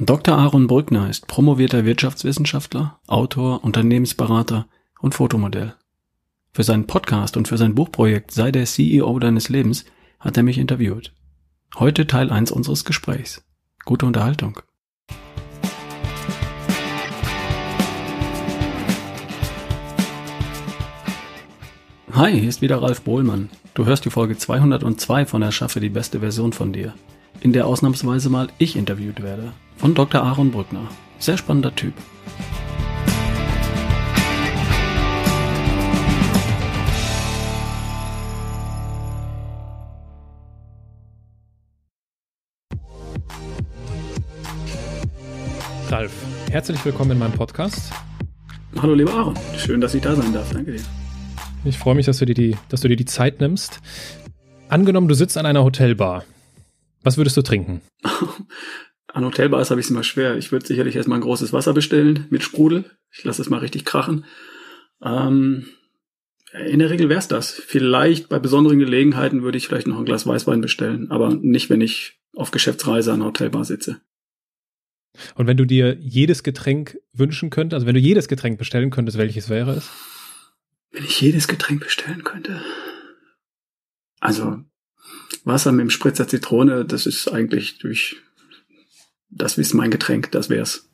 Dr. Aaron Brückner ist promovierter Wirtschaftswissenschaftler, Autor, Unternehmensberater und Fotomodell. Für seinen Podcast und für sein Buchprojekt Sei der CEO deines Lebens hat er mich interviewt. Heute Teil 1 unseres Gesprächs. Gute Unterhaltung. Hi, hier ist wieder Ralf Bohlmann. Du hörst die Folge 202 von Erschaffe die beste Version von dir, in der ausnahmsweise mal ich interviewt werde von Dr. Aaron Brückner. Sehr spannender Typ. Ralf, herzlich willkommen in meinem Podcast. Hallo lieber Aaron, schön, dass ich da sein darf. Danke dir. Ich freue mich, dass du dir die, dass du dir die Zeit nimmst. Angenommen, du sitzt an einer Hotelbar. Was würdest du trinken? An Hotelbars habe ich es immer schwer. Ich würde sicherlich erstmal ein großes Wasser bestellen mit Sprudel. Ich lasse es mal richtig krachen. Ähm, in der Regel wäre es das. Vielleicht bei besonderen Gelegenheiten würde ich vielleicht noch ein Glas Weißwein bestellen, aber nicht, wenn ich auf Geschäftsreise an Hotelbar sitze. Und wenn du dir jedes Getränk wünschen könntest, also wenn du jedes Getränk bestellen könntest, welches wäre es? Wenn ich jedes Getränk bestellen könnte. Also Wasser mit dem Spritzer Zitrone, das ist eigentlich durch das ist mein Getränk, das wär's.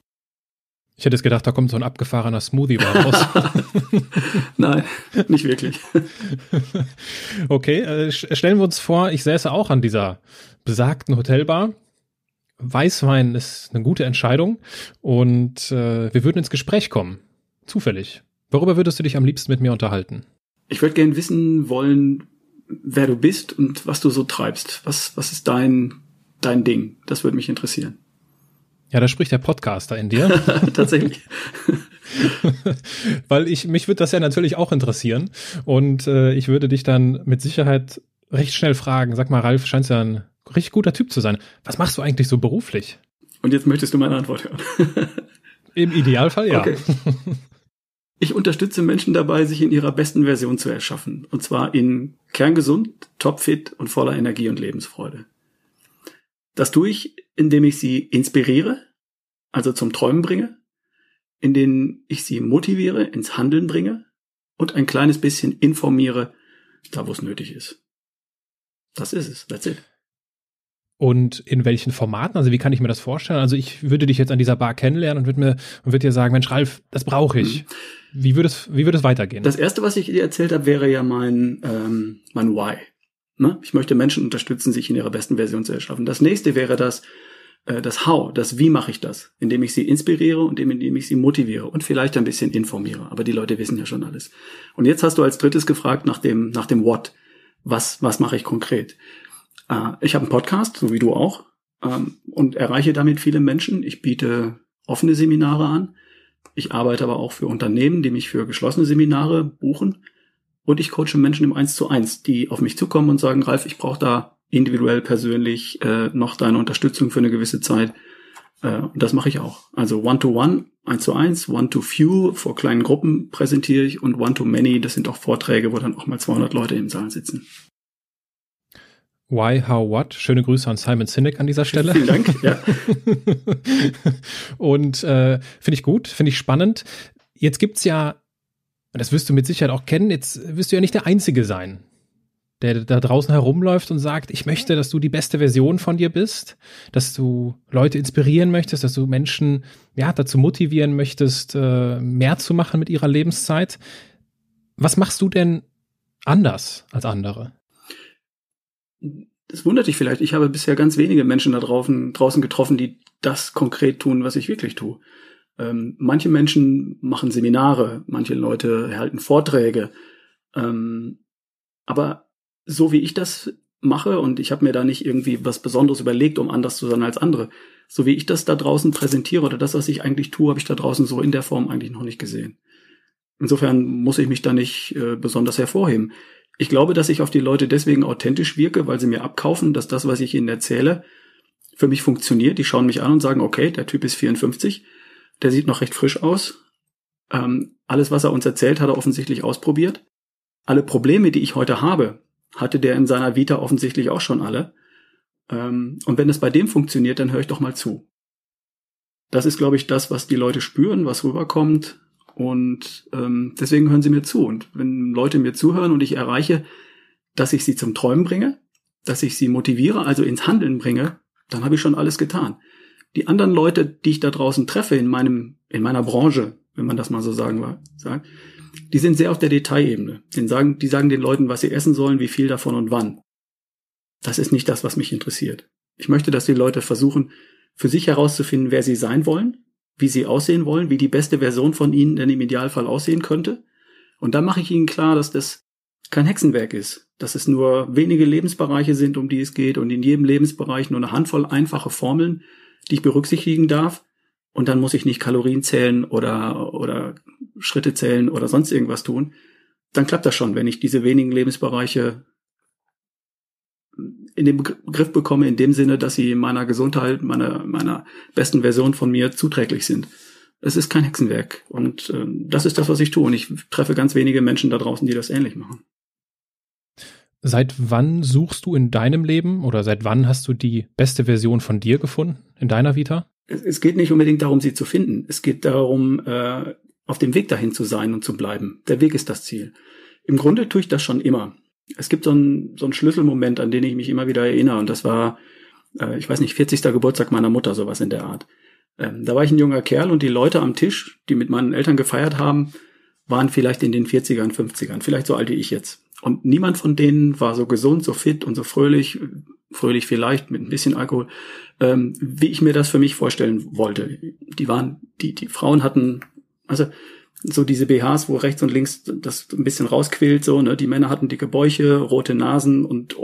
Ich hätte es gedacht, da kommt so ein abgefahrener Smoothie raus. Nein, nicht wirklich. okay, äh, stellen wir uns vor, ich säße auch an dieser besagten Hotelbar. Weißwein ist eine gute Entscheidung und äh, wir würden ins Gespräch kommen. Zufällig. Worüber würdest du dich am liebsten mit mir unterhalten? Ich würde gern wissen wollen, wer du bist und was du so treibst. Was, was ist dein, dein Ding? Das würde mich interessieren. Ja, da spricht der Podcaster in dir. Tatsächlich. Weil ich, mich würde das ja natürlich auch interessieren. Und äh, ich würde dich dann mit Sicherheit recht schnell fragen, sag mal, Ralf, scheinst ja ein richtig guter Typ zu sein. Was machst du eigentlich so beruflich? Und jetzt möchtest du meine Antwort hören. Im Idealfall ja. Okay. Ich unterstütze Menschen dabei, sich in ihrer besten Version zu erschaffen. Und zwar in kerngesund, topfit und voller Energie und Lebensfreude. Das tue ich, indem ich sie inspiriere, also zum Träumen bringe, indem ich sie motiviere, ins Handeln bringe und ein kleines bisschen informiere, da wo es nötig ist. Das ist es. That's it. Und in welchen Formaten? Also wie kann ich mir das vorstellen? Also ich würde dich jetzt an dieser Bar kennenlernen und würde mir und würde dir sagen, Mensch, Ralf, das brauche ich. Mhm. Wie würde es, wie würde es weitergehen? Das erste, was ich dir erzählt habe, wäre ja mein, ähm, mein Why. Ne? Ich möchte Menschen unterstützen, sich in ihrer besten Version zu erschaffen. Das nächste wäre das, äh, das How, das Wie mache ich das, indem ich sie inspiriere und indem ich sie motiviere und vielleicht ein bisschen informiere. Aber die Leute wissen ja schon alles. Und jetzt hast du als drittes gefragt nach dem, nach dem What. Was, was mache ich konkret? Äh, ich habe einen Podcast, so wie du auch, ähm, und erreiche damit viele Menschen. Ich biete offene Seminare an. Ich arbeite aber auch für Unternehmen, die mich für geschlossene Seminare buchen. Und ich coache Menschen im Eins zu eins, die auf mich zukommen und sagen, Ralf, ich brauche da individuell persönlich äh, noch deine Unterstützung für eine gewisse Zeit. Äh, und das mache ich auch. Also One-to-One, eins zu eins, One-to-Few, vor kleinen Gruppen präsentiere ich und One-to-Many, das sind auch Vorträge, wo dann auch mal 200 Leute im Saal sitzen. Why, How, What? Schöne Grüße an Simon Sinek an dieser Stelle. Vielen Dank. Ja. und äh, finde ich gut, finde ich spannend. Jetzt gibt's ja und das wirst du mit Sicherheit auch kennen, jetzt wirst du ja nicht der Einzige sein, der da draußen herumläuft und sagt, ich möchte, dass du die beste Version von dir bist, dass du Leute inspirieren möchtest, dass du Menschen ja, dazu motivieren möchtest, äh, mehr zu machen mit ihrer Lebenszeit. Was machst du denn anders als andere? Das wundert dich vielleicht. Ich habe bisher ganz wenige Menschen da draußen, draußen getroffen, die das konkret tun, was ich wirklich tue. Ähm, manche Menschen machen Seminare, manche Leute halten Vorträge. Ähm, aber so wie ich das mache, und ich habe mir da nicht irgendwie was Besonderes überlegt, um anders zu sein als andere, so wie ich das da draußen präsentiere oder das, was ich eigentlich tue, habe ich da draußen so in der Form eigentlich noch nicht gesehen. Insofern muss ich mich da nicht äh, besonders hervorheben. Ich glaube, dass ich auf die Leute deswegen authentisch wirke, weil sie mir abkaufen, dass das, was ich ihnen erzähle, für mich funktioniert. Die schauen mich an und sagen, okay, der Typ ist 54, der sieht noch recht frisch aus. Ähm, alles, was er uns erzählt, hat er offensichtlich ausprobiert. Alle Probleme, die ich heute habe, hatte der in seiner Vita offensichtlich auch schon alle. Ähm, und wenn es bei dem funktioniert, dann höre ich doch mal zu. Das ist, glaube ich, das, was die Leute spüren, was rüberkommt. Und ähm, deswegen hören sie mir zu. Und wenn Leute mir zuhören und ich erreiche, dass ich sie zum Träumen bringe, dass ich sie motiviere, also ins Handeln bringe, dann habe ich schon alles getan. Die anderen Leute, die ich da draußen treffe in meinem, in meiner Branche, wenn man das mal so sagen sagt, die sind sehr auf der Detailebene. Die sagen, die sagen den Leuten, was sie essen sollen, wie viel davon und wann. Das ist nicht das, was mich interessiert. Ich möchte, dass die Leute versuchen, für sich herauszufinden, wer sie sein wollen, wie sie aussehen wollen, wie die beste Version von ihnen denn im Idealfall aussehen könnte. Und dann mache ich ihnen klar, dass das kein Hexenwerk ist, dass es nur wenige Lebensbereiche sind, um die es geht und in jedem Lebensbereich nur eine Handvoll einfache Formeln, die ich berücksichtigen darf. Und dann muss ich nicht Kalorien zählen oder, oder Schritte zählen oder sonst irgendwas tun. Dann klappt das schon, wenn ich diese wenigen Lebensbereiche in den Griff bekomme, in dem Sinne, dass sie meiner Gesundheit, meiner, meiner besten Version von mir zuträglich sind. Es ist kein Hexenwerk. Und äh, das ist das, was ich tue. Und ich treffe ganz wenige Menschen da draußen, die das ähnlich machen. Seit wann suchst du in deinem Leben oder seit wann hast du die beste Version von dir gefunden in deiner Vita? Es, es geht nicht unbedingt darum, sie zu finden. Es geht darum, äh, auf dem Weg dahin zu sein und zu bleiben. Der Weg ist das Ziel. Im Grunde tue ich das schon immer es gibt so einen, so einen Schlüsselmoment, an den ich mich immer wieder erinnere. Und das war, äh, ich weiß nicht, 40. Geburtstag meiner Mutter, sowas in der Art. Ähm, da war ich ein junger Kerl und die Leute am Tisch, die mit meinen Eltern gefeiert haben, waren vielleicht in den 40ern, 50ern, vielleicht so alt wie ich jetzt. Und niemand von denen war so gesund, so fit und so fröhlich, fröhlich vielleicht mit ein bisschen Alkohol, ähm, wie ich mir das für mich vorstellen wollte. Die waren, die, die Frauen hatten, also so diese BHs, wo rechts und links das ein bisschen rausquillt, so, ne? Die Männer hatten dicke Bäuche, rote Nasen und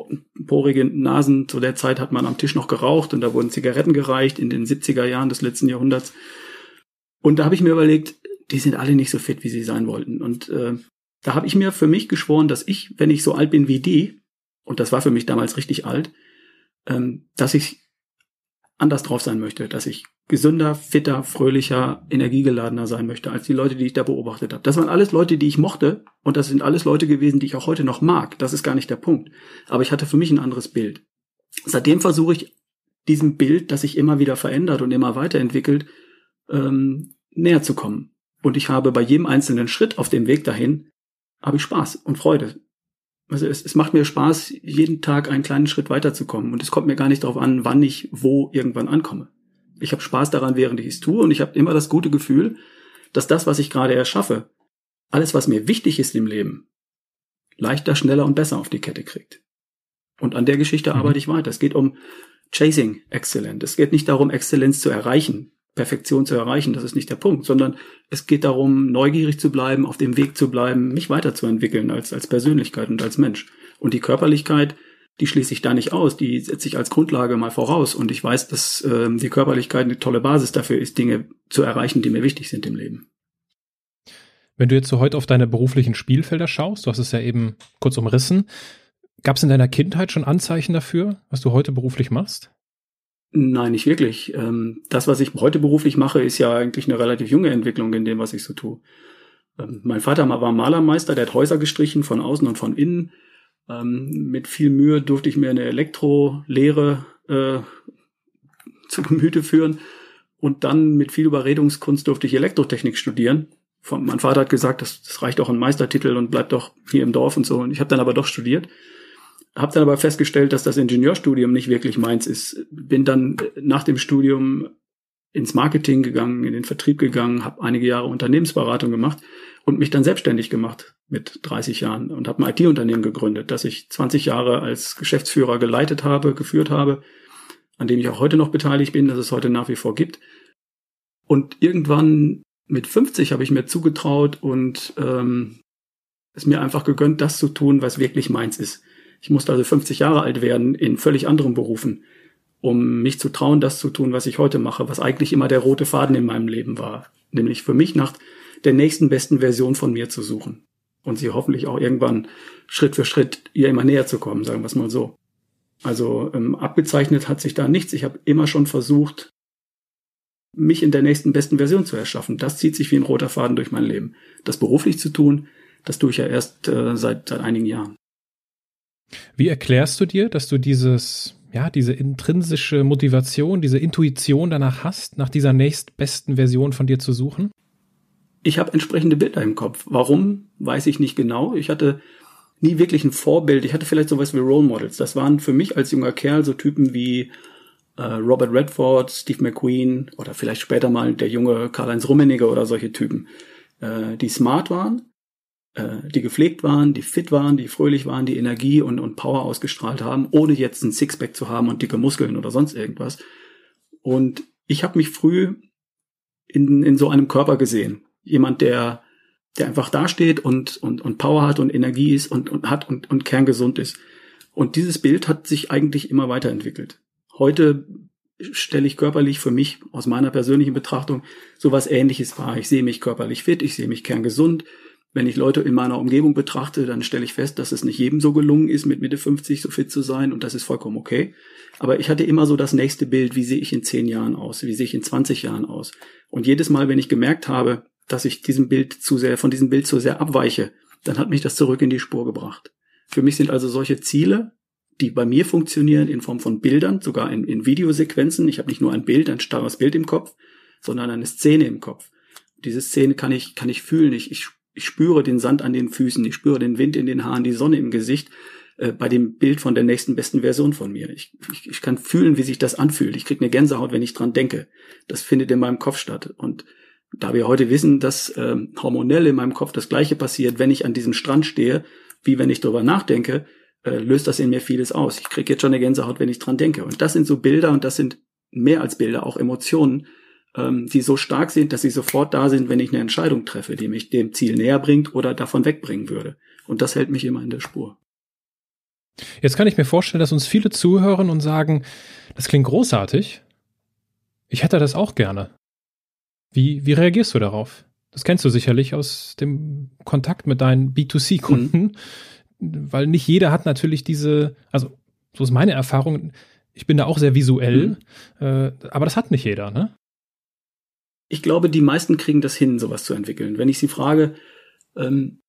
porige Nasen. Zu der Zeit hat man am Tisch noch geraucht und da wurden Zigaretten gereicht in den 70er Jahren des letzten Jahrhunderts. Und da habe ich mir überlegt, die sind alle nicht so fit, wie sie sein wollten. Und äh, da habe ich mir für mich geschworen, dass ich, wenn ich so alt bin wie die, und das war für mich damals richtig alt, ähm, dass ich anders drauf sein möchte, dass ich gesünder, fitter, fröhlicher, energiegeladener sein möchte als die Leute, die ich da beobachtet habe. Das waren alles Leute, die ich mochte und das sind alles Leute gewesen, die ich auch heute noch mag. Das ist gar nicht der Punkt. Aber ich hatte für mich ein anderes Bild. Seitdem versuche ich diesem Bild, das sich immer wieder verändert und immer weiterentwickelt, ähm, näher zu kommen. Und ich habe bei jedem einzelnen Schritt auf dem Weg dahin, habe ich Spaß und Freude. Also es, es macht mir Spaß, jeden Tag einen kleinen Schritt weiterzukommen. Und es kommt mir gar nicht darauf an, wann ich wo irgendwann ankomme. Ich habe Spaß daran, während ich es tue. Und ich habe immer das gute Gefühl, dass das, was ich gerade erschaffe, alles, was mir wichtig ist im Leben, leichter, schneller und besser auf die Kette kriegt. Und an der Geschichte mhm. arbeite ich weiter. Es geht um Chasing Excellent. Es geht nicht darum, Exzellenz zu erreichen. Perfektion zu erreichen, das ist nicht der Punkt, sondern es geht darum, neugierig zu bleiben, auf dem Weg zu bleiben, mich weiterzuentwickeln als, als Persönlichkeit und als Mensch. Und die Körperlichkeit, die schließe ich da nicht aus, die setze ich als Grundlage mal voraus. Und ich weiß, dass ähm, die Körperlichkeit eine tolle Basis dafür ist, Dinge zu erreichen, die mir wichtig sind im Leben. Wenn du jetzt so heute auf deine beruflichen Spielfelder schaust, du hast es ja eben kurz umrissen, gab es in deiner Kindheit schon Anzeichen dafür, was du heute beruflich machst? Nein, nicht wirklich. Ähm, das, was ich heute beruflich mache, ist ja eigentlich eine relativ junge Entwicklung in dem, was ich so tue. Ähm, mein Vater war Malermeister, der hat Häuser gestrichen von außen und von innen. Ähm, mit viel Mühe durfte ich mir eine Elektrolehre äh, zu Gemüte führen und dann mit viel Überredungskunst durfte ich Elektrotechnik studieren. Von, mein Vater hat gesagt, das, das reicht auch ein Meistertitel und bleibt doch hier im Dorf und so. Und ich habe dann aber doch studiert habe dann aber festgestellt, dass das Ingenieurstudium nicht wirklich meins ist. Bin dann nach dem Studium ins Marketing gegangen, in den Vertrieb gegangen, habe einige Jahre Unternehmensberatung gemacht und mich dann selbstständig gemacht mit 30 Jahren und habe ein IT-Unternehmen gegründet, das ich 20 Jahre als Geschäftsführer geleitet habe, geführt habe, an dem ich auch heute noch beteiligt bin, dass es heute nach wie vor gibt. Und irgendwann mit 50 habe ich mir zugetraut und ähm, es mir einfach gegönnt, das zu tun, was wirklich meins ist. Ich musste also 50 Jahre alt werden in völlig anderen Berufen, um mich zu trauen, das zu tun, was ich heute mache, was eigentlich immer der rote Faden in meinem Leben war. Nämlich für mich nach der nächsten besten Version von mir zu suchen. Und sie hoffentlich auch irgendwann Schritt für Schritt ihr immer näher zu kommen, sagen wir es mal so. Also ähm, abgezeichnet hat sich da nichts. Ich habe immer schon versucht, mich in der nächsten besten Version zu erschaffen. Das zieht sich wie ein roter Faden durch mein Leben. Das beruflich zu tun, das tue ich ja erst äh, seit, seit einigen Jahren. Wie erklärst du dir, dass du dieses, ja, diese intrinsische Motivation, diese Intuition danach hast, nach dieser nächstbesten Version von dir zu suchen? Ich habe entsprechende Bilder im Kopf. Warum, weiß ich nicht genau. Ich hatte nie wirklich ein Vorbild. Ich hatte vielleicht sowas wie Role Models. Das waren für mich als junger Kerl so Typen wie äh, Robert Redford, Steve McQueen oder vielleicht später mal der junge Karl-Heinz Rummenigge oder solche Typen, äh, die smart waren, äh, die gepflegt waren, die fit waren, die fröhlich waren, die Energie und, und Power ausgestrahlt haben, ohne jetzt ein Sixpack zu haben und dicke Muskeln oder sonst irgendwas. Und ich habe mich früh in, in so einem Körper gesehen. Jemand, der, der einfach dasteht und, und, und Power hat und Energie ist und, und hat und, und kerngesund ist. Und dieses Bild hat sich eigentlich immer weiterentwickelt. Heute stelle ich körperlich für mich aus meiner persönlichen Betrachtung sowas ähnliches wahr. Ich sehe mich körperlich fit, ich sehe mich kerngesund, wenn ich Leute in meiner Umgebung betrachte, dann stelle ich fest, dass es nicht jedem so gelungen ist, mit Mitte 50 so fit zu sein und das ist vollkommen okay. Aber ich hatte immer so das nächste Bild, wie sehe ich in 10 Jahren aus, wie sehe ich in 20 Jahren aus. Und jedes Mal, wenn ich gemerkt habe, dass ich diesem Bild zu sehr, von diesem Bild zu sehr abweiche, dann hat mich das zurück in die Spur gebracht. Für mich sind also solche Ziele, die bei mir funktionieren in Form von Bildern, sogar in, in Videosequenzen. Ich habe nicht nur ein Bild, ein starres Bild im Kopf, sondern eine Szene im Kopf. Diese Szene kann ich, kann ich fühlen. Ich, ich ich spüre den Sand an den Füßen, ich spüre den Wind in den Haaren, die Sonne im Gesicht äh, bei dem Bild von der nächsten besten Version von mir. Ich, ich, ich kann fühlen, wie sich das anfühlt. Ich kriege eine Gänsehaut, wenn ich dran denke. Das findet in meinem Kopf statt. Und da wir heute wissen, dass ähm, hormonell in meinem Kopf das gleiche passiert, wenn ich an diesem Strand stehe, wie wenn ich darüber nachdenke, äh, löst das in mir vieles aus. Ich kriege jetzt schon eine Gänsehaut, wenn ich dran denke. Und das sind so Bilder und das sind mehr als Bilder, auch Emotionen, ähm, die so stark sind, dass sie sofort da sind, wenn ich eine Entscheidung treffe, die mich dem Ziel näher bringt oder davon wegbringen würde. Und das hält mich immer in der Spur. Jetzt kann ich mir vorstellen, dass uns viele zuhören und sagen, das klingt großartig. Ich hätte das auch gerne. Wie, wie reagierst du darauf? Das kennst du sicherlich aus dem Kontakt mit deinen B2C-Kunden, mhm. weil nicht jeder hat natürlich diese, also so ist meine Erfahrung, ich bin da auch sehr visuell, mhm. äh, aber das hat nicht jeder, ne? ich glaube, die meisten kriegen das hin, sowas zu entwickeln. Wenn ich sie frage, ähm,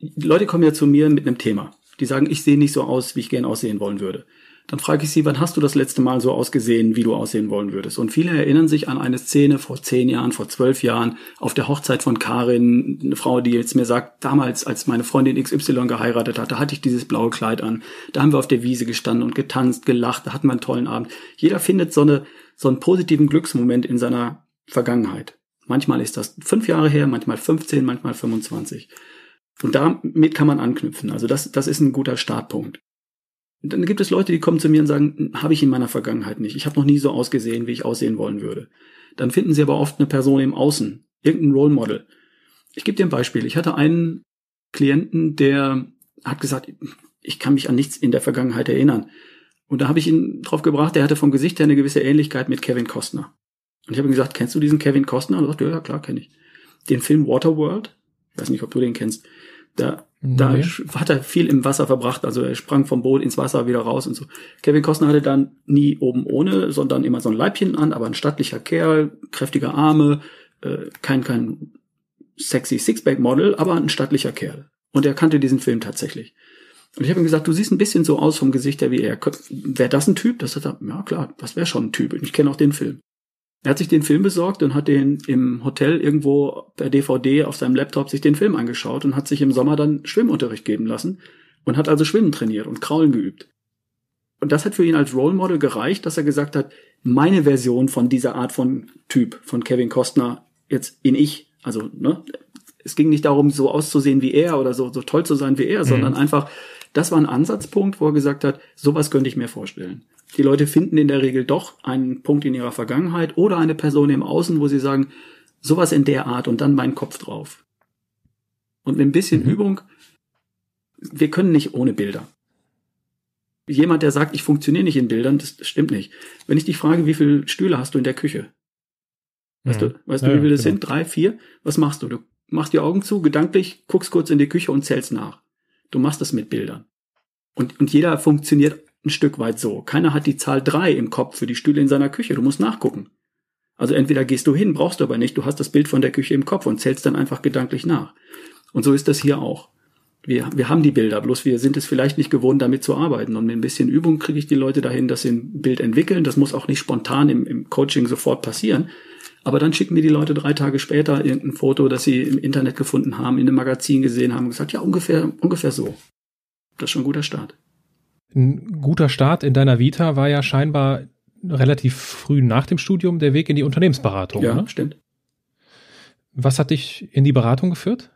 Leute kommen ja zu mir mit einem Thema. Die sagen, ich sehe nicht so aus, wie ich gern aussehen wollen würde. Dann frage ich sie, wann hast du das letzte Mal so ausgesehen, wie du aussehen wollen würdest? Und viele erinnern sich an eine Szene vor zehn Jahren, vor zwölf Jahren, auf der Hochzeit von Karin, eine Frau, die jetzt mir sagt, damals, als meine Freundin XY geheiratet hat, da hatte ich dieses blaue Kleid an. Da haben wir auf der Wiese gestanden und getanzt, gelacht, da hatten wir einen tollen Abend. Jeder findet so eine, so einen positiven Glücksmoment in seiner Vergangenheit. Manchmal ist das fünf Jahre her, manchmal 15, manchmal 25. Und damit kann man anknüpfen. Also das, das ist ein guter Startpunkt. Dann gibt es Leute, die kommen zu mir und sagen, habe ich in meiner Vergangenheit nicht. Ich habe noch nie so ausgesehen, wie ich aussehen wollen würde. Dann finden sie aber oft eine Person im Außen, irgendein Role Model. Ich gebe dir ein Beispiel. Ich hatte einen Klienten, der hat gesagt, ich kann mich an nichts in der Vergangenheit erinnern. Und da habe ich ihn drauf gebracht, der hatte vom Gesicht her eine gewisse Ähnlichkeit mit Kevin Costner. Und ich habe ihm gesagt, kennst du diesen Kevin Costner? Und er sagt, ja klar, kenne ich. Den Film Waterworld, ich weiß nicht, ob du den kennst, da, nee. da hat er viel im Wasser verbracht, also er sprang vom Boot ins Wasser wieder raus und so. Kevin Costner hatte dann nie oben ohne, sondern immer so ein Leibchen an, aber ein stattlicher Kerl, kräftige Arme, äh, kein, kein sexy Sixpack-Model, aber ein stattlicher Kerl. Und er kannte diesen Film tatsächlich. Und ich habe ihm gesagt, du siehst ein bisschen so aus vom Gesicht her wie er. Wäre das ein Typ? Das hat er, ja klar, das wäre schon ein Typ. Ich kenne auch den Film. Er hat sich den Film besorgt und hat den im Hotel irgendwo per DVD auf seinem Laptop sich den Film angeschaut und hat sich im Sommer dann Schwimmunterricht geben lassen und hat also Schwimmen trainiert und Kraulen geübt. Und das hat für ihn als Role Model gereicht, dass er gesagt hat, meine Version von dieser Art von Typ, von Kevin Costner, jetzt in ich, also, ne, es ging nicht darum, so auszusehen wie er oder so, so toll zu sein wie er, mhm. sondern einfach, das war ein Ansatzpunkt, wo er gesagt hat, sowas könnte ich mir vorstellen. Die Leute finden in der Regel doch einen Punkt in ihrer Vergangenheit oder eine Person im Außen, wo sie sagen, sowas in der Art und dann mein Kopf drauf. Und mit ein bisschen mhm. Übung, wir können nicht ohne Bilder. Jemand, der sagt, ich funktioniere nicht in Bildern, das stimmt nicht. Wenn ich dich frage, wie viele Stühle hast du in der Küche? Weißt mhm. du, weißt ja, du, wie viele das genau. sind? Drei, vier? Was machst du? Du machst die Augen zu, gedanklich, guckst kurz in die Küche und zählst nach. Du machst das mit Bildern. Und, und jeder funktioniert ein Stück weit so. Keiner hat die Zahl drei im Kopf für die Stühle in seiner Küche. Du musst nachgucken. Also entweder gehst du hin, brauchst du aber nicht. Du hast das Bild von der Küche im Kopf und zählst dann einfach gedanklich nach. Und so ist das hier auch. Wir, wir haben die Bilder, bloß wir sind es vielleicht nicht gewohnt, damit zu arbeiten. Und mit ein bisschen Übung kriege ich die Leute dahin, dass sie ein Bild entwickeln. Das muss auch nicht spontan im, im Coaching sofort passieren. Aber dann schicken mir die Leute drei Tage später irgendein Foto, das sie im Internet gefunden haben, in einem Magazin gesehen haben und gesagt, ja, ungefähr, ungefähr so. Das ist schon ein guter Start. Ein guter Start in deiner Vita war ja scheinbar relativ früh nach dem Studium der Weg in die Unternehmensberatung. Ja, ne? stimmt. Was hat dich in die Beratung geführt?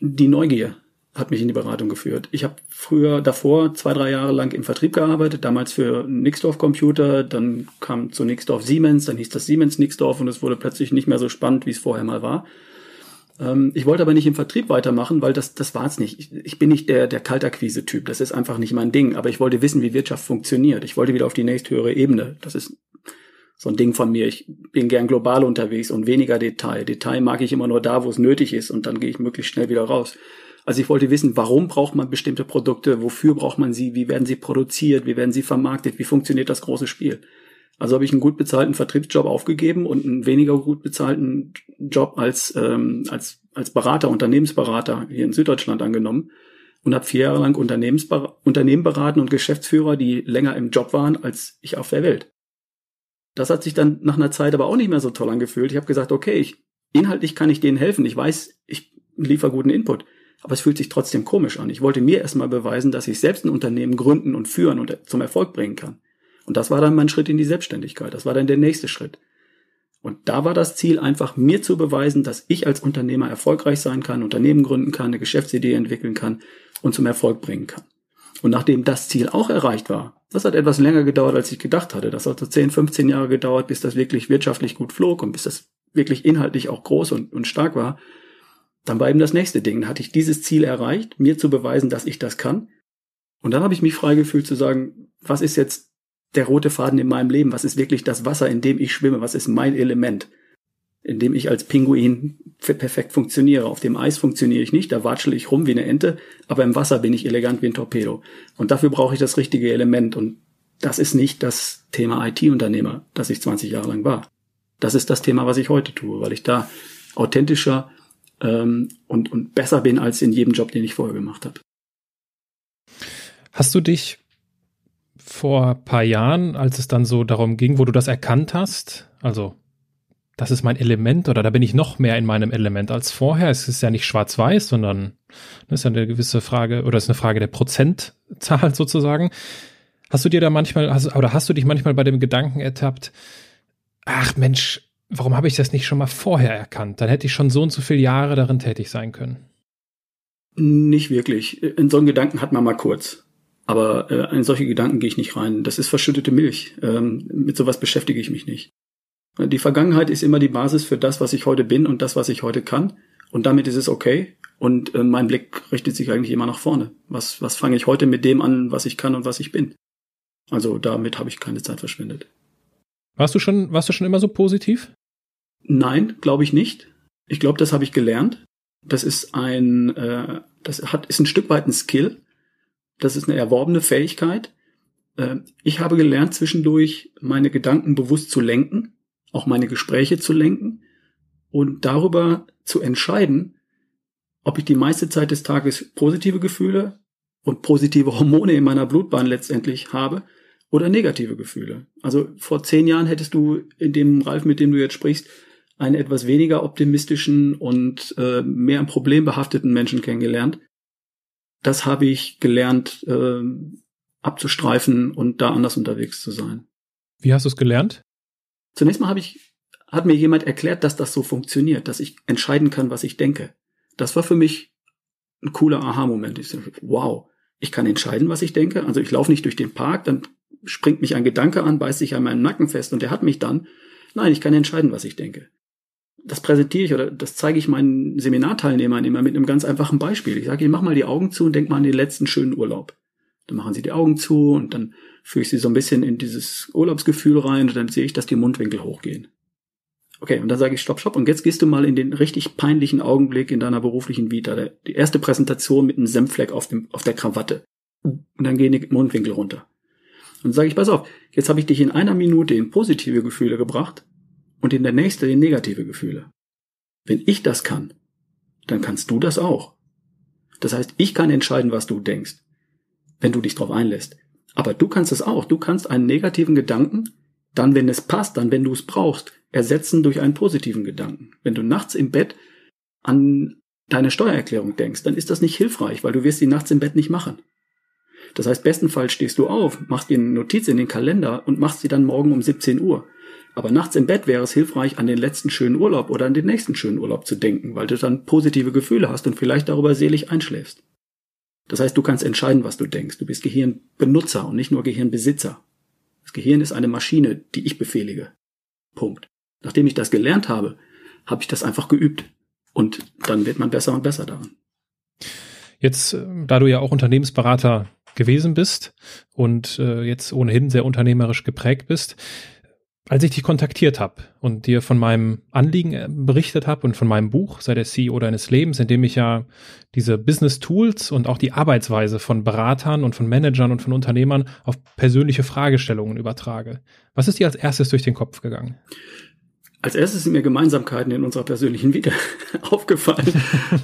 Die Neugier hat mich in die Beratung geführt. Ich habe früher davor zwei, drei Jahre lang im Vertrieb gearbeitet, damals für Nixdorf Computer, dann kam zu Nixdorf Siemens, dann hieß das Siemens Nixdorf und es wurde plötzlich nicht mehr so spannend, wie es vorher mal war. Ähm, ich wollte aber nicht im Vertrieb weitermachen, weil das, das war es nicht. Ich, ich, bin nicht der, der Kaltakquise-Typ, das ist einfach nicht mein Ding, aber ich wollte wissen, wie Wirtschaft funktioniert. Ich wollte wieder auf die nächsthöhere Ebene. Das ist so ein Ding von mir. Ich bin gern global unterwegs und weniger Detail. Detail mag ich immer nur da, wo es nötig ist und dann gehe ich möglichst schnell wieder raus. Also ich wollte wissen, warum braucht man bestimmte Produkte, wofür braucht man sie, wie werden sie produziert, wie werden sie vermarktet, wie funktioniert das große Spiel. Also habe ich einen gut bezahlten Vertriebsjob aufgegeben und einen weniger gut bezahlten Job als, ähm, als, als Berater, Unternehmensberater hier in Süddeutschland angenommen und habe vier Jahre lang Unternehmensber Unternehmen beraten und Geschäftsführer, die länger im Job waren als ich auf der Welt. Das hat sich dann nach einer Zeit aber auch nicht mehr so toll angefühlt. Ich habe gesagt, okay, ich, inhaltlich kann ich denen helfen. Ich weiß, ich liefere guten Input. Aber es fühlt sich trotzdem komisch an. Ich wollte mir erstmal beweisen, dass ich selbst ein Unternehmen gründen und führen und zum Erfolg bringen kann. Und das war dann mein Schritt in die Selbstständigkeit. Das war dann der nächste Schritt. Und da war das Ziel einfach, mir zu beweisen, dass ich als Unternehmer erfolgreich sein kann, Unternehmen gründen kann, eine Geschäftsidee entwickeln kann und zum Erfolg bringen kann. Und nachdem das Ziel auch erreicht war, das hat etwas länger gedauert, als ich gedacht hatte. Das hat so 10, 15 Jahre gedauert, bis das wirklich wirtschaftlich gut flog und bis das wirklich inhaltlich auch groß und, und stark war. Dann war eben das nächste Ding. Dann hatte ich dieses Ziel erreicht, mir zu beweisen, dass ich das kann. Und dann habe ich mich frei gefühlt zu sagen, was ist jetzt der rote Faden in meinem Leben? Was ist wirklich das Wasser, in dem ich schwimme? Was ist mein Element? In dem ich als Pinguin perfekt funktioniere. Auf dem Eis funktioniere ich nicht, da watschel ich rum wie eine Ente, aber im Wasser bin ich elegant wie ein Torpedo. Und dafür brauche ich das richtige Element. Und das ist nicht das Thema IT-Unternehmer, das ich 20 Jahre lang war. Das ist das Thema, was ich heute tue, weil ich da authentischer ähm, und, und besser bin als in jedem Job, den ich vorher gemacht habe. Hast du dich vor paar Jahren, als es dann so darum ging, wo du das erkannt hast, also das ist mein Element oder da bin ich noch mehr in meinem Element als vorher. Es ist ja nicht schwarz-weiß, sondern das ist ja eine gewisse Frage oder es ist eine Frage der Prozentzahl sozusagen. Hast du dir da manchmal, hast, oder hast du dich manchmal bei dem Gedanken ertappt, ach Mensch, warum habe ich das nicht schon mal vorher erkannt? Dann hätte ich schon so und so viele Jahre darin tätig sein können. Nicht wirklich. In so einen Gedanken hat man mal kurz. Aber äh, in solche Gedanken gehe ich nicht rein. Das ist verschüttete Milch. Ähm, mit sowas beschäftige ich mich nicht. Die Vergangenheit ist immer die Basis für das, was ich heute bin und das, was ich heute kann. Und damit ist es okay. Und äh, mein Blick richtet sich eigentlich immer nach vorne. Was, was fange ich heute mit dem an, was ich kann und was ich bin? Also damit habe ich keine Zeit verschwendet. Warst du schon, warst du schon immer so positiv? Nein, glaube ich nicht. Ich glaube, das habe ich gelernt. Das ist ein, äh, das hat, ist ein Stück weit ein Skill. Das ist eine erworbene Fähigkeit. Äh, ich habe gelernt, zwischendurch meine Gedanken bewusst zu lenken, auch meine Gespräche zu lenken und darüber zu entscheiden, ob ich die meiste Zeit des Tages positive Gefühle und positive Hormone in meiner Blutbahn letztendlich habe oder negative Gefühle. Also vor zehn Jahren hättest du in dem Ralf, mit dem du jetzt sprichst, einen etwas weniger optimistischen und äh, mehr ein problembehafteten Menschen kennengelernt. Das habe ich gelernt äh, abzustreifen und da anders unterwegs zu sein. Wie hast du es gelernt? Zunächst mal habe ich, hat mir jemand erklärt, dass das so funktioniert, dass ich entscheiden kann, was ich denke. Das war für mich ein cooler Aha-Moment. Ich so, wow, ich kann entscheiden, was ich denke. Also ich laufe nicht durch den Park, dann springt mich ein Gedanke an, beißt sich an meinen Nacken fest und der hat mich dann. Nein, ich kann entscheiden, was ich denke das präsentiere ich oder das zeige ich meinen Seminarteilnehmern immer mit einem ganz einfachen Beispiel. Ich sage, ich mach mal die Augen zu und denk mal an den letzten schönen Urlaub. Dann machen sie die Augen zu und dann führe ich sie so ein bisschen in dieses Urlaubsgefühl rein und dann sehe ich, dass die Mundwinkel hochgehen. Okay, und dann sage ich, stopp, stopp. Und jetzt gehst du mal in den richtig peinlichen Augenblick in deiner beruflichen Vita. Die erste Präsentation mit einem Senffleck auf, dem, auf der Krawatte. Und dann gehen die Mundwinkel runter. Und dann sage ich, pass auf, jetzt habe ich dich in einer Minute in positive Gefühle gebracht und in der nächste in negative Gefühle. Wenn ich das kann, dann kannst du das auch. Das heißt, ich kann entscheiden, was du denkst, wenn du dich darauf einlässt. Aber du kannst es auch. Du kannst einen negativen Gedanken, dann, wenn es passt, dann, wenn du es brauchst, ersetzen durch einen positiven Gedanken. Wenn du nachts im Bett an deine Steuererklärung denkst, dann ist das nicht hilfreich, weil du wirst die nachts im Bett nicht machen. Das heißt, bestenfalls stehst du auf, machst dir eine Notiz in den Kalender und machst sie dann morgen um 17 Uhr. Aber nachts im Bett wäre es hilfreich, an den letzten schönen Urlaub oder an den nächsten schönen Urlaub zu denken, weil du dann positive Gefühle hast und vielleicht darüber selig einschläfst. Das heißt, du kannst entscheiden, was du denkst. Du bist Gehirnbenutzer und nicht nur Gehirnbesitzer. Das Gehirn ist eine Maschine, die ich befehlige. Punkt. Nachdem ich das gelernt habe, habe ich das einfach geübt. Und dann wird man besser und besser daran. Jetzt, äh, da du ja auch Unternehmensberater gewesen bist und äh, jetzt ohnehin sehr unternehmerisch geprägt bist, als ich dich kontaktiert habe und dir von meinem Anliegen äh, berichtet habe und von meinem Buch, sei der CEO deines Lebens, in dem ich ja diese Business Tools und auch die Arbeitsweise von Beratern und von Managern und von Unternehmern auf persönliche Fragestellungen übertrage. Was ist dir als erstes durch den Kopf gegangen? Als erstes sind mir Gemeinsamkeiten in unserer persönlichen Vita aufgefallen.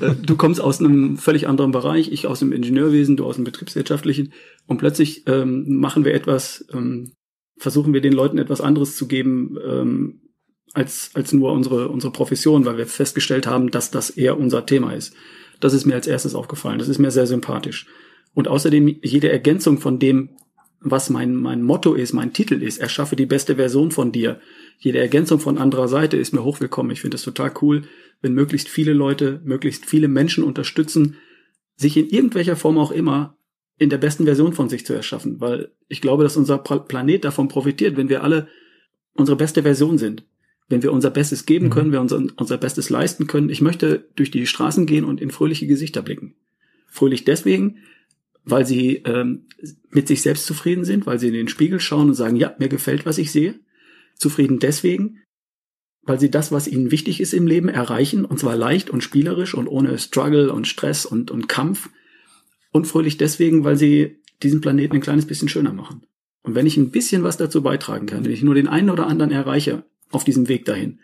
Äh, du kommst aus einem völlig anderen Bereich, ich aus dem Ingenieurwesen, du aus dem betriebswirtschaftlichen und plötzlich ähm, machen wir etwas, ähm, versuchen wir den Leuten etwas anderes zu geben ähm, als, als nur unsere, unsere Profession, weil wir festgestellt haben, dass das eher unser Thema ist. Das ist mir als erstes aufgefallen. Das ist mir sehr sympathisch. Und außerdem jede Ergänzung von dem, was mein, mein Motto ist, mein Titel ist, erschaffe die beste Version von dir. Jede Ergänzung von anderer Seite ist mir hochwillkommen. Ich finde es total cool, wenn möglichst viele Leute, möglichst viele Menschen unterstützen, sich in irgendwelcher Form auch immer in der besten Version von sich zu erschaffen, weil ich glaube, dass unser Planet davon profitiert, wenn wir alle unsere beste Version sind. Wenn wir unser Bestes geben mhm. können, wir unser, unser Bestes leisten können. Ich möchte durch die Straßen gehen und in fröhliche Gesichter blicken. Fröhlich deswegen, weil sie ähm, mit sich selbst zufrieden sind, weil sie in den Spiegel schauen und sagen, ja, mir gefällt, was ich sehe. Zufrieden deswegen, weil sie das, was ihnen wichtig ist im Leben, erreichen, und zwar leicht und spielerisch und ohne Struggle und Stress und, und Kampf unfröhlich deswegen, weil sie diesen Planeten ein kleines bisschen schöner machen. Und wenn ich ein bisschen was dazu beitragen kann, wenn ich nur den einen oder anderen erreiche auf diesem Weg dahin,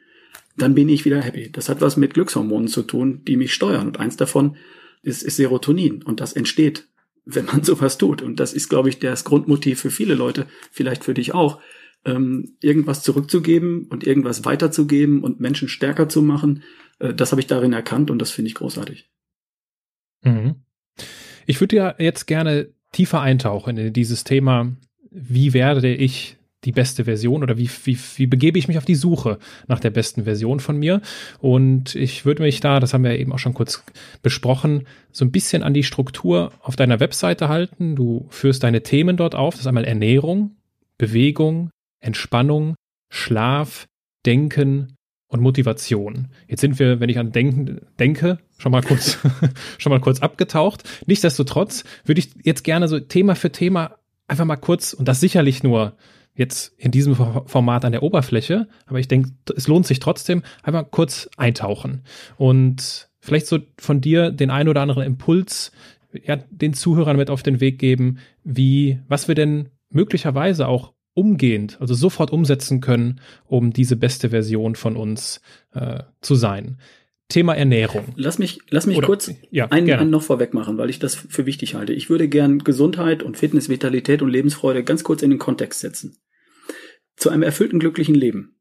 dann bin ich wieder happy. Das hat was mit Glückshormonen zu tun, die mich steuern. Und eins davon ist, ist Serotonin. Und das entsteht, wenn man sowas tut. Und das ist, glaube ich, das Grundmotiv für viele Leute, vielleicht für dich auch, ähm, irgendwas zurückzugeben und irgendwas weiterzugeben und Menschen stärker zu machen. Äh, das habe ich darin erkannt und das finde ich großartig. Mhm. Ich würde ja jetzt gerne tiefer eintauchen in dieses Thema, wie werde ich die beste Version oder wie, wie, wie begebe ich mich auf die Suche nach der besten Version von mir. Und ich würde mich da, das haben wir eben auch schon kurz besprochen, so ein bisschen an die Struktur auf deiner Webseite halten. Du führst deine Themen dort auf. Das ist einmal Ernährung, Bewegung, Entspannung, Schlaf, Denken, und Motivation. Jetzt sind wir, wenn ich an Denken denke, schon mal kurz, schon mal kurz abgetaucht. Nichtsdestotrotz würde ich jetzt gerne so Thema für Thema einfach mal kurz, und das sicherlich nur jetzt in diesem Format an der Oberfläche, aber ich denke, es lohnt sich trotzdem, einfach kurz eintauchen und vielleicht so von dir den ein oder anderen Impuls ja, den Zuhörern mit auf den Weg geben, wie, was wir denn möglicherweise auch umgehend, also sofort umsetzen können, um diese beste Version von uns äh, zu sein. Thema Ernährung. Lass mich, lass mich Oder, kurz ja, einen, einen noch vorweg machen, weil ich das für wichtig halte. Ich würde gern Gesundheit und Fitness, Vitalität und Lebensfreude ganz kurz in den Kontext setzen. Zu einem erfüllten, glücklichen Leben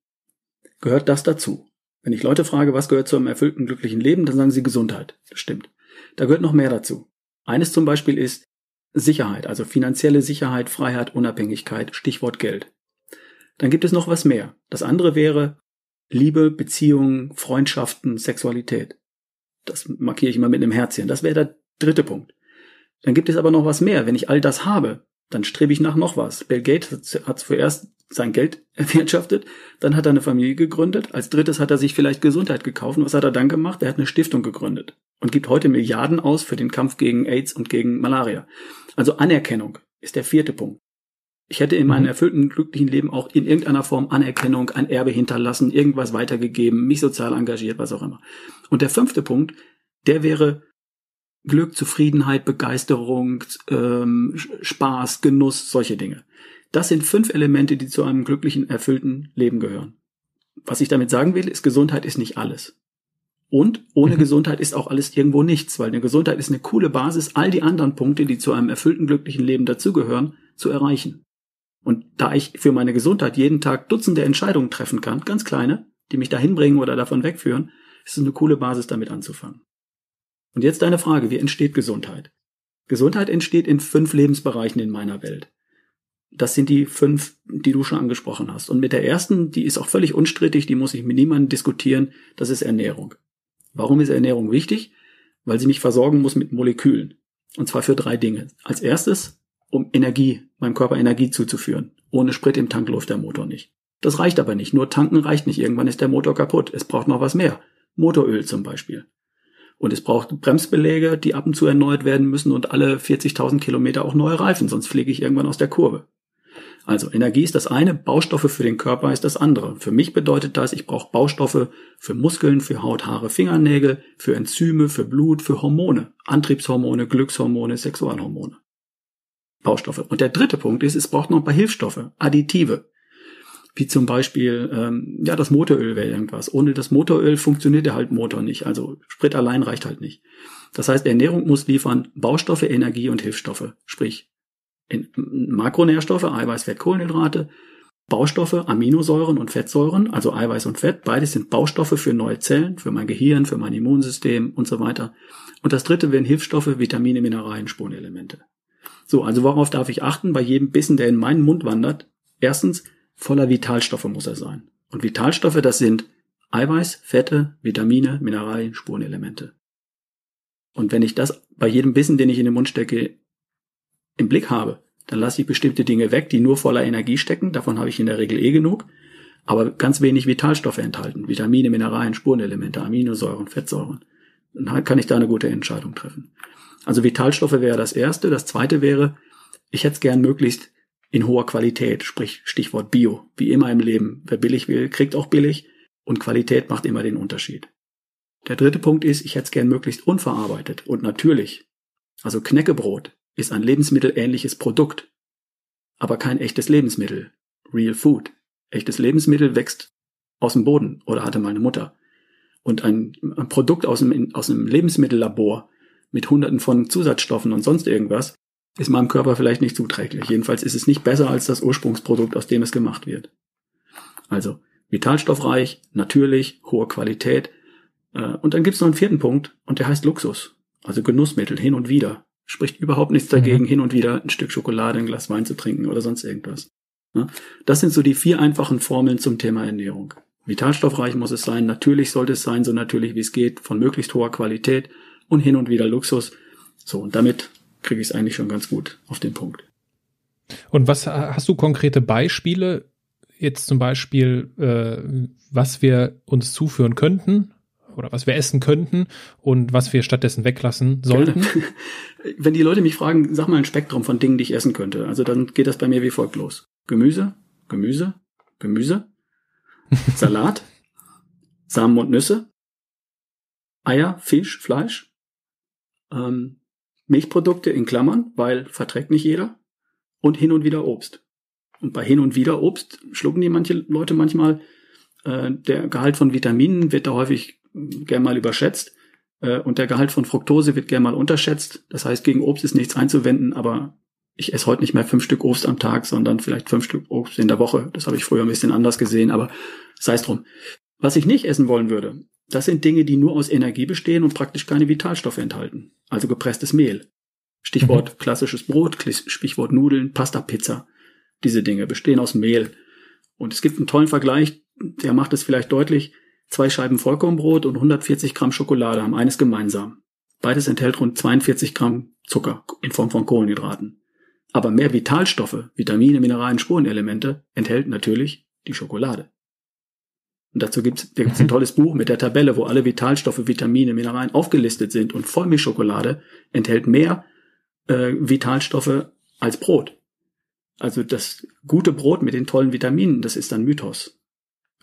gehört das dazu. Wenn ich Leute frage, was gehört zu einem erfüllten, glücklichen Leben, dann sagen sie Gesundheit. Das stimmt. Da gehört noch mehr dazu. Eines zum Beispiel ist Sicherheit, also finanzielle Sicherheit, Freiheit, Unabhängigkeit, Stichwort Geld. Dann gibt es noch was mehr. Das andere wäre Liebe, Beziehungen, Freundschaften, Sexualität. Das markiere ich immer mit einem Herzchen. Das wäre der dritte Punkt. Dann gibt es aber noch was mehr. Wenn ich all das habe, dann strebe ich nach noch was. Bill Gates hat zuerst sein Geld erwirtschaftet, dann hat er eine Familie gegründet, als drittes hat er sich vielleicht Gesundheit gekauft. was hat er dann gemacht? Er hat eine Stiftung gegründet und gibt heute Milliarden aus für den Kampf gegen AIDS und gegen Malaria. Also Anerkennung ist der vierte Punkt. Ich hätte in meinem mhm. erfüllten, glücklichen Leben auch in irgendeiner Form Anerkennung, ein Erbe hinterlassen, irgendwas weitergegeben, mich sozial engagiert, was auch immer. Und der fünfte Punkt, der wäre Glück, Zufriedenheit, Begeisterung, ähm, Spaß, Genuss, solche Dinge. Das sind fünf Elemente, die zu einem glücklichen, erfüllten Leben gehören. Was ich damit sagen will, ist, Gesundheit ist nicht alles. Und ohne mhm. Gesundheit ist auch alles irgendwo nichts, weil eine Gesundheit ist eine coole Basis, all die anderen Punkte, die zu einem erfüllten, glücklichen Leben dazugehören, zu erreichen. Und da ich für meine Gesundheit jeden Tag Dutzende Entscheidungen treffen kann, ganz kleine, die mich dahin bringen oder davon wegführen, ist es eine coole Basis, damit anzufangen. Und jetzt deine Frage, wie entsteht Gesundheit? Gesundheit entsteht in fünf Lebensbereichen in meiner Welt. Das sind die fünf, die du schon angesprochen hast. Und mit der ersten, die ist auch völlig unstrittig, die muss ich mit niemandem diskutieren, das ist Ernährung. Warum ist Ernährung wichtig? Weil sie mich versorgen muss mit Molekülen. Und zwar für drei Dinge. Als erstes, um Energie, meinem Körper Energie zuzuführen. Ohne Sprit im Tank läuft der Motor nicht. Das reicht aber nicht. Nur tanken reicht nicht. Irgendwann ist der Motor kaputt. Es braucht noch was mehr. Motoröl zum Beispiel. Und es braucht Bremsbeläge, die ab und zu erneuert werden müssen und alle 40.000 Kilometer auch neue Reifen, sonst fliege ich irgendwann aus der Kurve. Also Energie ist das eine, Baustoffe für den Körper ist das andere. Für mich bedeutet das, ich brauche Baustoffe für Muskeln, für Haut, Haare, Fingernägel, für Enzyme, für Blut, für Hormone, Antriebshormone, Glückshormone, Sexualhormone. Baustoffe. Und der dritte Punkt ist, es braucht noch ein paar Hilfsstoffe, Additive. Wie zum Beispiel, ähm, ja, das Motoröl wäre irgendwas. Ohne das Motoröl funktioniert der halt Motor nicht. Also Sprit allein reicht halt nicht. Das heißt, Ernährung muss liefern Baustoffe, Energie und Hilfsstoffe. Sprich, Makronährstoffe, Eiweiß, Fett, Kohlenhydrate, Baustoffe, Aminosäuren und Fettsäuren, also Eiweiß und Fett, beides sind Baustoffe für neue Zellen, für mein Gehirn, für mein Immunsystem und so weiter. Und das dritte wären Hilfsstoffe, Vitamine, Mineralien, Spurenelemente. So, also worauf darf ich achten bei jedem Bissen, der in meinen Mund wandert? Erstens, voller Vitalstoffe muss er sein. Und Vitalstoffe, das sind Eiweiß, Fette, Vitamine, Mineralien, Spurenelemente. Und wenn ich das bei jedem Bissen, den ich in den Mund stecke, im Blick habe, dann lasse ich bestimmte Dinge weg, die nur voller Energie stecken. Davon habe ich in der Regel eh genug. Aber ganz wenig Vitalstoffe enthalten. Vitamine, Mineralien, Spurenelemente, Aminosäuren, Fettsäuren. Dann kann ich da eine gute Entscheidung treffen. Also Vitalstoffe wäre das erste. Das zweite wäre, ich hätte es gern möglichst in hoher Qualität, sprich Stichwort Bio. Wie immer im Leben. Wer billig will, kriegt auch billig. Und Qualität macht immer den Unterschied. Der dritte Punkt ist, ich hätte es gern möglichst unverarbeitet und natürlich. Also Knäckebrot ist ein lebensmittelähnliches Produkt, aber kein echtes Lebensmittel. Real Food. Echtes Lebensmittel wächst aus dem Boden oder hatte meine Mutter. Und ein, ein Produkt aus einem, aus einem Lebensmittellabor mit hunderten von Zusatzstoffen und sonst irgendwas ist meinem Körper vielleicht nicht zuträglich. Jedenfalls ist es nicht besser als das Ursprungsprodukt, aus dem es gemacht wird. Also vitalstoffreich, natürlich, hohe Qualität. Äh, und dann gibt es noch einen vierten Punkt und der heißt Luxus. Also Genussmittel hin und wieder. Spricht überhaupt nichts dagegen, mhm. hin und wieder ein Stück Schokolade, ein Glas Wein zu trinken oder sonst irgendwas. Das sind so die vier einfachen Formeln zum Thema Ernährung. Vitalstoffreich muss es sein, natürlich sollte es sein, so natürlich wie es geht, von möglichst hoher Qualität und hin und wieder Luxus. So, und damit kriege ich es eigentlich schon ganz gut auf den Punkt. Und was hast du konkrete Beispiele, jetzt zum Beispiel, äh, was wir uns zuführen könnten, oder was wir essen könnten und was wir stattdessen weglassen sollten. Gerne. Wenn die Leute mich fragen, sag mal ein Spektrum von Dingen, die ich essen könnte. Also dann geht das bei mir wie folgt los. Gemüse, Gemüse, Gemüse, Salat, Samen und Nüsse, Eier, Fisch, Fleisch, ähm, Milchprodukte in Klammern, weil verträgt nicht jeder, und hin und wieder Obst. Und bei hin und wieder Obst schlucken die manche Leute manchmal. Äh, der Gehalt von Vitaminen wird da häufig gern mal überschätzt. Äh, und der Gehalt von Fructose wird gern mal unterschätzt. Das heißt, gegen Obst ist nichts einzuwenden, aber ich esse heute nicht mehr fünf Stück Obst am Tag, sondern vielleicht fünf Stück Obst in der Woche. Das habe ich früher ein bisschen anders gesehen, aber sei es drum. Was ich nicht essen wollen würde, das sind Dinge, die nur aus Energie bestehen und praktisch keine Vitalstoffe enthalten. Also gepresstes Mehl. Stichwort mhm. klassisches Brot, Stichwort Nudeln, Pasta, Pizza. Diese Dinge bestehen aus Mehl. Und es gibt einen tollen Vergleich, der macht es vielleicht deutlich. Zwei Scheiben Vollkornbrot und 140 Gramm Schokolade haben eines gemeinsam. Beides enthält rund 42 Gramm Zucker in Form von Kohlenhydraten. Aber mehr Vitalstoffe, Vitamine, Mineralien, Spurenelemente enthält natürlich die Schokolade. Und dazu gibt es ein mhm. tolles Buch mit der Tabelle, wo alle Vitalstoffe, Vitamine, Mineralien aufgelistet sind. Und Vollmilchschokolade enthält mehr äh, Vitalstoffe als Brot. Also das gute Brot mit den tollen Vitaminen, das ist dann Mythos.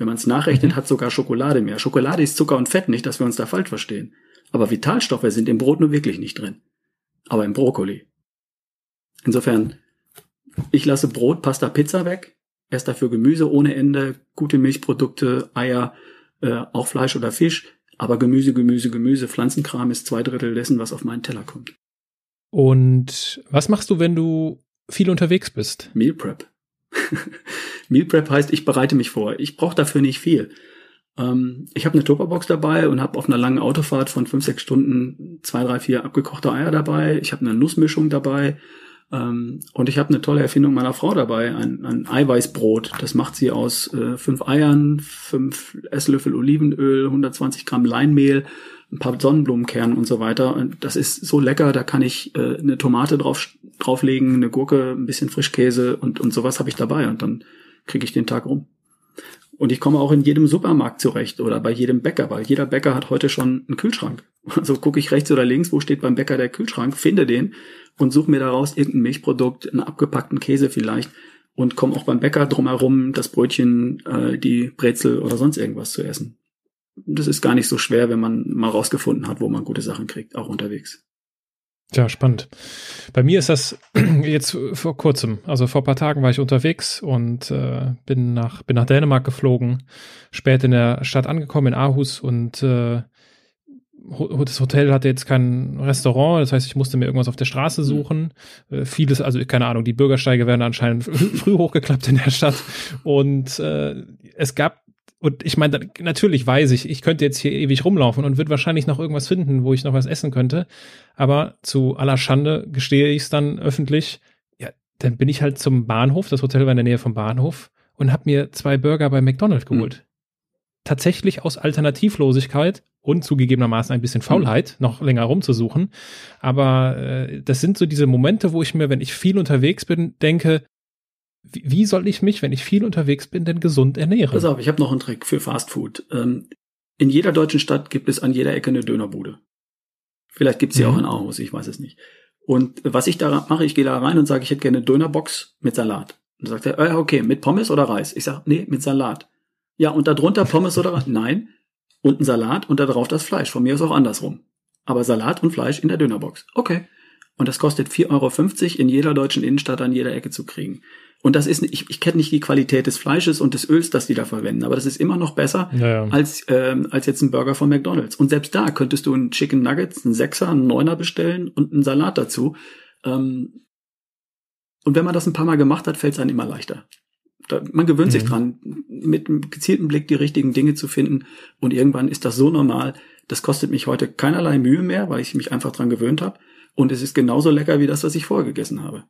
Wenn man es nachrechnet, mhm. hat sogar Schokolade mehr. Schokolade ist Zucker und Fett, nicht, dass wir uns da falsch verstehen. Aber Vitalstoffe sind im Brot nur wirklich nicht drin. Aber im Brokkoli. Insofern, ich lasse Brot, Pasta, Pizza weg. Erst dafür Gemüse ohne Ende, gute Milchprodukte, Eier, äh, auch Fleisch oder Fisch. Aber Gemüse, Gemüse, Gemüse, Pflanzenkram ist zwei Drittel dessen, was auf meinen Teller kommt. Und was machst du, wenn du viel unterwegs bist? Meal Prep. Meal Prep heißt, ich bereite mich vor. Ich brauche dafür nicht viel. Ähm, ich habe eine Tupperbox dabei und habe auf einer langen Autofahrt von fünf, sechs Stunden zwei, drei, vier abgekochte Eier dabei. Ich habe eine Nussmischung dabei. Ähm, und ich habe eine tolle Erfindung meiner Frau dabei, ein, ein Eiweißbrot. Das macht sie aus äh, fünf Eiern, fünf Esslöffel Olivenöl, 120 Gramm Leinmehl, ein paar Sonnenblumenkernen und so weiter. Und das ist so lecker, da kann ich äh, eine Tomate drauf, drauflegen, eine Gurke, ein bisschen Frischkäse und, und sowas habe ich dabei. Und dann kriege ich den Tag rum. Und ich komme auch in jedem Supermarkt zurecht oder bei jedem Bäcker, weil jeder Bäcker hat heute schon einen Kühlschrank. Also gucke ich rechts oder links, wo steht beim Bäcker der Kühlschrank, finde den und suche mir daraus irgendein Milchprodukt, einen abgepackten Käse vielleicht und komme auch beim Bäcker drumherum, das Brötchen, äh, die Brezel oder sonst irgendwas zu essen. Das ist gar nicht so schwer, wenn man mal rausgefunden hat, wo man gute Sachen kriegt, auch unterwegs. Ja, spannend. Bei mir ist das jetzt vor kurzem, also vor paar Tagen war ich unterwegs und äh, bin nach bin nach Dänemark geflogen, spät in der Stadt angekommen in Aarhus und äh, das Hotel hatte jetzt kein Restaurant, das heißt, ich musste mir irgendwas auf der Straße suchen. Mhm. Vieles, also keine Ahnung, die Bürgersteige werden anscheinend früh hochgeklappt in der Stadt und äh, es gab und ich meine, natürlich weiß ich, ich könnte jetzt hier ewig rumlaufen und würde wahrscheinlich noch irgendwas finden, wo ich noch was essen könnte. Aber zu aller Schande gestehe ich es dann öffentlich. Ja, dann bin ich halt zum Bahnhof, das Hotel war in der Nähe vom Bahnhof, und habe mir zwei Burger bei McDonald's hm. geholt. Mhm. Tatsächlich aus Alternativlosigkeit und zugegebenermaßen ein bisschen Faulheit, mhm. noch länger rumzusuchen. Aber äh, das sind so diese Momente, wo ich mir, wenn ich viel unterwegs bin, denke, wie soll ich mich, wenn ich viel unterwegs bin, denn gesund ernähren? Pass auf, ich habe noch einen Trick für Fast Food. Ähm, in jeder deutschen Stadt gibt es an jeder Ecke eine Dönerbude. Vielleicht gibt es sie mhm. auch in Aarhus, ich weiß es nicht. Und was ich da mache, ich gehe da rein und sage, ich hätte gerne eine Dönerbox mit Salat. Und dann sagt er, äh, okay, mit Pommes oder Reis? Ich sage, nee, mit Salat. Ja, und darunter Pommes oder Reis? Nein. Und ein Salat und da drauf das Fleisch. Von mir ist auch andersrum. Aber Salat und Fleisch in der Dönerbox. Okay. Und das kostet 4,50 Euro in jeder deutschen Innenstadt an jeder Ecke zu kriegen. Und das ist, ich, ich kenne nicht die Qualität des Fleisches und des Öls, das die da verwenden, aber das ist immer noch besser ja, ja. als ähm, als jetzt ein Burger von McDonald's. Und selbst da könntest du einen Chicken Nuggets, einen Sechser, einen Neuner bestellen und einen Salat dazu. Ähm, und wenn man das ein paar Mal gemacht hat, fällt es einem immer leichter. Da, man gewöhnt mhm. sich dran, mit einem gezielten Blick die richtigen Dinge zu finden. Und irgendwann ist das so normal. Das kostet mich heute keinerlei Mühe mehr, weil ich mich einfach dran gewöhnt habe. Und es ist genauso lecker wie das, was ich vorher gegessen habe.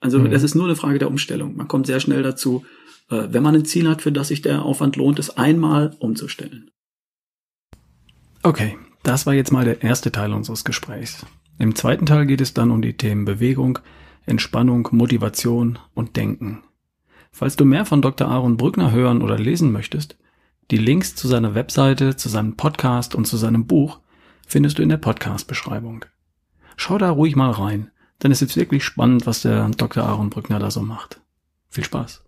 Also mhm. es ist nur eine Frage der Umstellung. Man kommt sehr schnell dazu, äh, wenn man ein Ziel hat, für das sich der Aufwand lohnt, es einmal umzustellen. Okay, das war jetzt mal der erste Teil unseres Gesprächs. Im zweiten Teil geht es dann um die Themen Bewegung, Entspannung, Motivation und Denken. Falls du mehr von Dr. Aaron Brückner hören oder lesen möchtest, die Links zu seiner Webseite, zu seinem Podcast und zu seinem Buch findest du in der Podcast-Beschreibung. Schau da ruhig mal rein. Denn es ist wirklich spannend, was der Dr. Aaron Brückner da so macht. Viel Spaß.